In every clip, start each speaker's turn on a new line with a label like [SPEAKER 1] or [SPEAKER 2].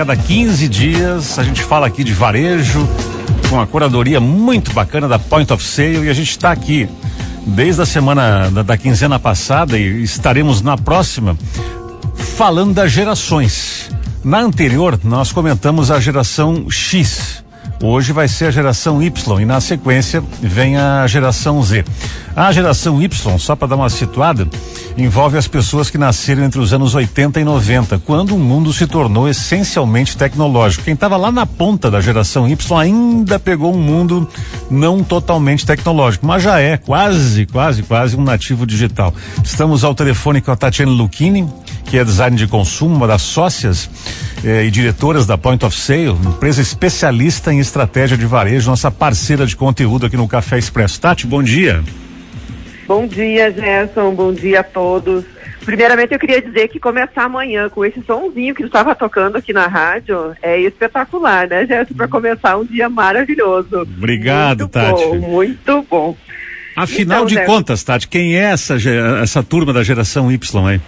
[SPEAKER 1] Cada 15 dias a gente fala aqui de varejo, com a curadoria muito bacana da Point of Sale e a gente está aqui desde a semana da, da quinzena passada e estaremos na próxima falando das gerações. Na anterior, nós comentamos a geração X. Hoje vai ser a geração Y e na sequência vem a geração Z. A geração Y, só para dar uma situada, envolve as pessoas que nasceram entre os anos 80 e 90, quando o mundo se tornou essencialmente tecnológico. Quem estava lá na ponta da geração Y ainda pegou um mundo não totalmente tecnológico, mas já é quase, quase, quase um nativo digital. Estamos ao telefone com a Tatiana Lucchini, que é design de consumo, uma das sócias eh, e diretoras da Point of Sale, empresa especialista em estratégia de varejo, nossa parceira de conteúdo aqui no Café Expresso. Tati, bom dia.
[SPEAKER 2] Bom dia, Gerson. Bom dia a todos. Primeiramente, eu queria dizer que começar amanhã com esse somzinho que estava tocando aqui na rádio é espetacular, né, Gerson? Para começar um dia maravilhoso.
[SPEAKER 1] Obrigado,
[SPEAKER 2] muito
[SPEAKER 1] Tati.
[SPEAKER 2] Bom, muito bom.
[SPEAKER 1] Afinal então, de Gerson, contas, Tati, quem é essa, essa turma da geração Y aí?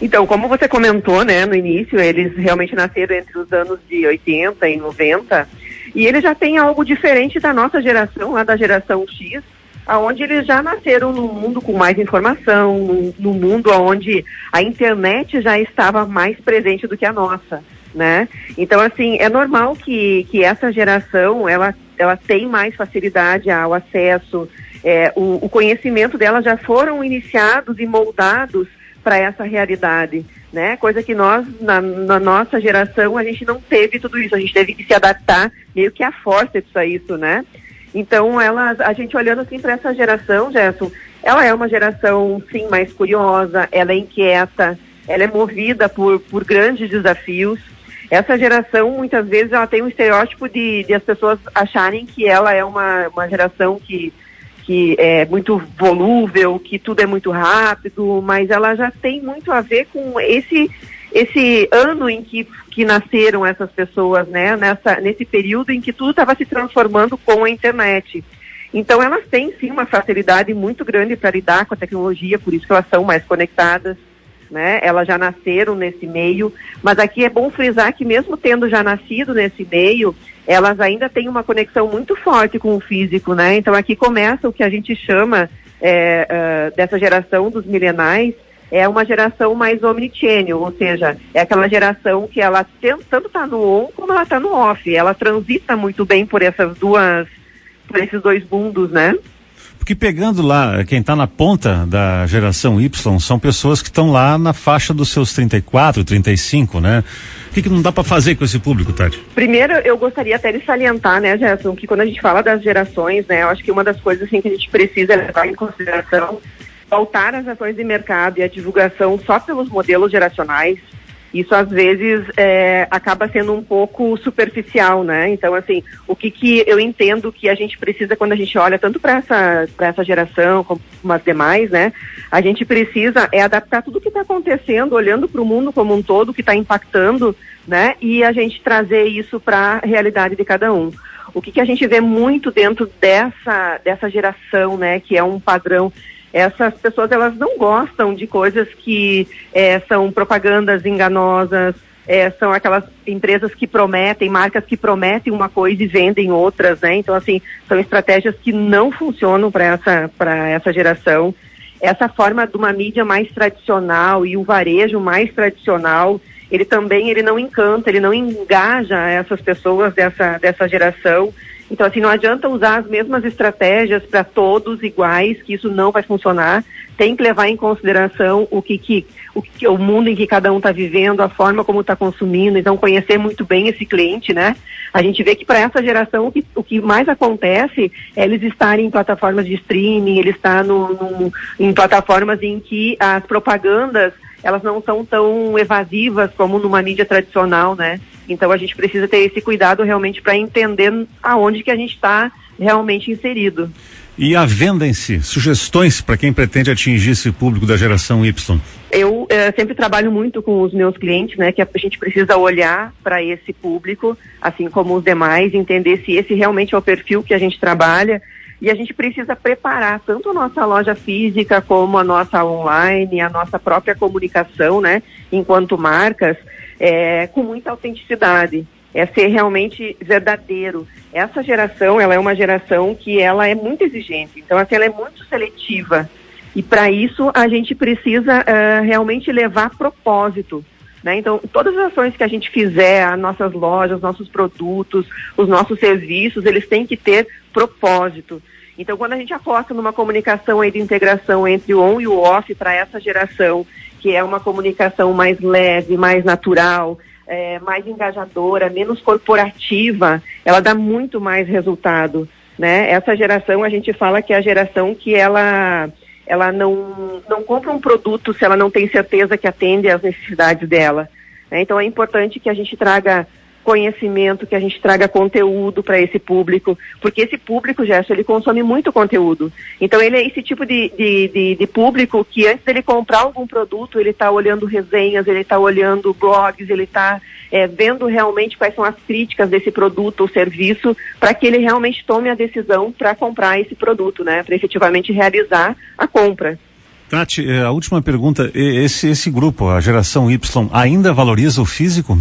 [SPEAKER 2] Então, como você comentou, né, no início, eles realmente nasceram entre os anos de 80 e 90, e eles já têm algo diferente da nossa geração, lá da geração X, aonde eles já nasceram num mundo com mais informação, num, mundo onde a internet já estava mais presente do que a nossa, né? Então, assim, é normal que, que essa geração, ela, ela tem mais facilidade ao acesso, é, o, o conhecimento dela já foram iniciados e moldados para essa realidade, né? Coisa que nós, na, na, nossa geração, a gente não teve tudo isso, a gente teve que se adaptar meio que a forceps a isso, né? Então, ela, a gente olhando assim para essa geração, Gerson, ela é uma geração, sim, mais curiosa, ela é inquieta, ela é movida por, por grandes desafios. Essa geração, muitas vezes, ela tem um estereótipo de, de as pessoas acharem que ela é uma, uma geração que que é muito volúvel, que tudo é muito rápido, mas ela já tem muito a ver com esse esse ano em que, que nasceram essas pessoas, né? Nessa, nesse período em que tudo estava se transformando com a internet. Então elas têm sim uma facilidade muito grande para lidar com a tecnologia, por isso que elas são mais conectadas, né? Elas já nasceram nesse meio, mas aqui é bom frisar que mesmo tendo já nascido nesse meio, elas ainda têm uma conexão muito forte com o físico, né? Então aqui começa o que a gente chama é, uh, dessa geração dos milenais, é uma geração mais omnichannel, ou seja, é aquela geração que ela tanto está no on como ela está no off. Ela transita muito bem por essas duas, por esses dois mundos, né?
[SPEAKER 1] Porque pegando lá, quem está na ponta da geração Y são pessoas que estão lá na faixa dos seus 34, 35, né? O que, que não dá para fazer com esse público, Tati?
[SPEAKER 2] Primeiro, eu gostaria até de salientar, né, Gerson, que quando a gente fala das gerações, né, eu acho que uma das coisas assim, que a gente precisa levar em consideração voltar as ações de mercado e a divulgação só pelos modelos geracionais isso às vezes é, acaba sendo um pouco superficial, né? Então, assim, o que, que eu entendo que a gente precisa quando a gente olha tanto para essa, essa geração como as demais, né? A gente precisa é adaptar tudo o que está acontecendo, olhando para o mundo como um todo, que está impactando, né? E a gente trazer isso para a realidade de cada um. O que, que a gente vê muito dentro dessa, dessa geração, né? Que é um padrão essas pessoas elas não gostam de coisas que é, são propagandas enganosas, é, são aquelas empresas que prometem, marcas que prometem uma coisa e vendem outras, né? Então, assim, são estratégias que não funcionam para essa, essa geração. Essa forma de uma mídia mais tradicional e o varejo mais tradicional, ele também ele não encanta, ele não engaja essas pessoas dessa, dessa geração. Então, assim, não adianta usar as mesmas estratégias para todos iguais, que isso não vai funcionar. Tem que levar em consideração o que, que, o, que, o mundo em que cada um está vivendo, a forma como está consumindo. Então, conhecer muito bem esse cliente, né? A gente vê que para essa geração o que, o que, mais acontece é eles estarem em plataformas de streaming, ele está no, no, em plataformas em que as propagandas elas não são tão evasivas como numa mídia tradicional, né? Então a gente precisa ter esse cuidado realmente para entender aonde que a gente está realmente inserido.
[SPEAKER 1] E a venda em si, sugestões para quem pretende atingir esse público da geração Y?
[SPEAKER 2] Eu é, sempre trabalho muito com os meus clientes, né? Que a gente precisa olhar para esse público, assim como os demais, entender se esse realmente é o perfil que a gente trabalha e a gente precisa preparar tanto a nossa loja física como a nossa online, a nossa própria comunicação, né, enquanto marcas, é, com muita autenticidade, é ser realmente verdadeiro. Essa geração, ela é uma geração que ela é muito exigente, então assim, ela é muito seletiva. E para isso a gente precisa uh, realmente levar propósito. Né? Então, todas as ações que a gente fizer, as nossas lojas, nossos produtos, os nossos serviços, eles têm que ter propósito. Então, quando a gente aposta numa comunicação aí de integração entre o on e o off para essa geração, que é uma comunicação mais leve, mais natural, é, mais engajadora, menos corporativa, ela dá muito mais resultado. Né? Essa geração, a gente fala que é a geração que ela ela não, não compra um produto se ela não tem certeza que atende às necessidades dela. Né? Então é importante que a gente traga conhecimento, que a gente traga conteúdo para esse público, porque esse público, Gerson, ele consome muito conteúdo. Então ele é esse tipo de, de, de, de público que antes dele comprar algum produto, ele está olhando resenhas, ele está olhando blogs, ele está é, vendo realmente quais são as críticas desse produto ou serviço, para que ele realmente tome a decisão para comprar esse produto, né? Para efetivamente realizar a compra.
[SPEAKER 1] Tati, é, a última pergunta, esse, esse grupo, a geração Y, ainda valoriza o físico?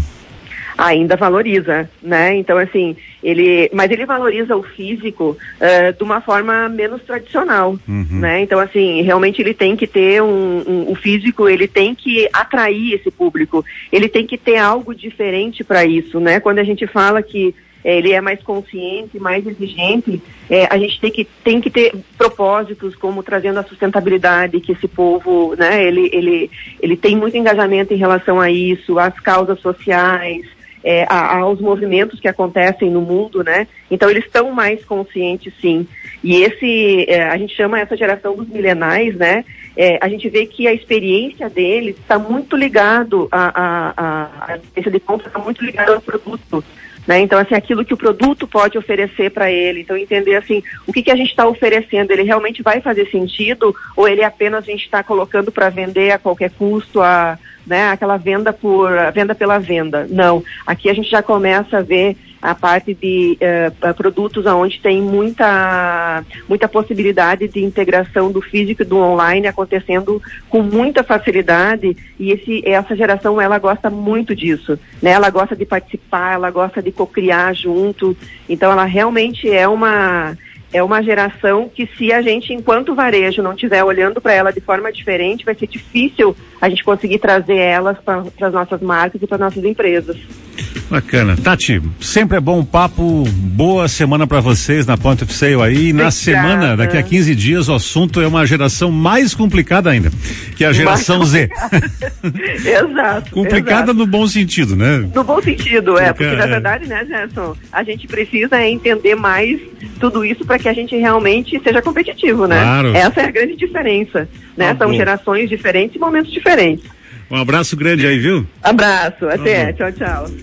[SPEAKER 2] Ainda valoriza, né? Então, assim, ele, mas ele valoriza o físico uh, de uma forma menos tradicional, uhum. né? Então, assim, realmente ele tem que ter um, um, o físico, ele tem que atrair esse público, ele tem que ter algo diferente para isso, né? Quando a gente fala que é, ele é mais consciente, mais exigente, é, a gente tem que, tem que ter propósitos como trazendo a sustentabilidade que esse povo, né, ele, ele, ele tem muito engajamento em relação a isso, as causas sociais, é, aos movimentos que acontecem no mundo, né? Então eles estão mais conscientes, sim. E esse, é, a gente chama essa geração dos milenais, né? É, a gente vê que a experiência deles está muito ligado a experiência de compra está muito ligada ao produto. Né? Então, assim, aquilo que o produto pode oferecer para ele. Então, entender assim, o que, que a gente está oferecendo, ele realmente vai fazer sentido ou ele apenas a gente está colocando para vender a qualquer custo, a, né, aquela venda por venda pela venda. Não, aqui a gente já começa a ver a parte de uh, produtos onde tem muita muita possibilidade de integração do físico e do online acontecendo com muita facilidade e esse essa geração ela gosta muito disso, né? Ela gosta de participar, ela gosta de co-criar junto. Então ela realmente é uma é uma geração que se a gente, enquanto varejo, não estiver olhando para ela de forma diferente, vai ser difícil a gente conseguir trazer elas para as nossas marcas e para nossas empresas.
[SPEAKER 1] Bacana. Tati, sempre é bom papo, boa semana para vocês na Point of Sale aí. Na semana, daqui a 15 dias, o assunto é uma geração mais complicada ainda, que é a geração Z.
[SPEAKER 2] exato.
[SPEAKER 1] complicada exato. no bom sentido, né?
[SPEAKER 2] No bom sentido, é, porque na verdade, né, Gerson, a gente precisa entender mais tudo isso para que a gente realmente seja competitivo, né? Claro. Essa é a grande diferença, né? Ah, São bom. gerações diferentes e momentos diferentes.
[SPEAKER 1] Um abraço grande aí, viu?
[SPEAKER 2] Abraço, até, tá tchau, tchau.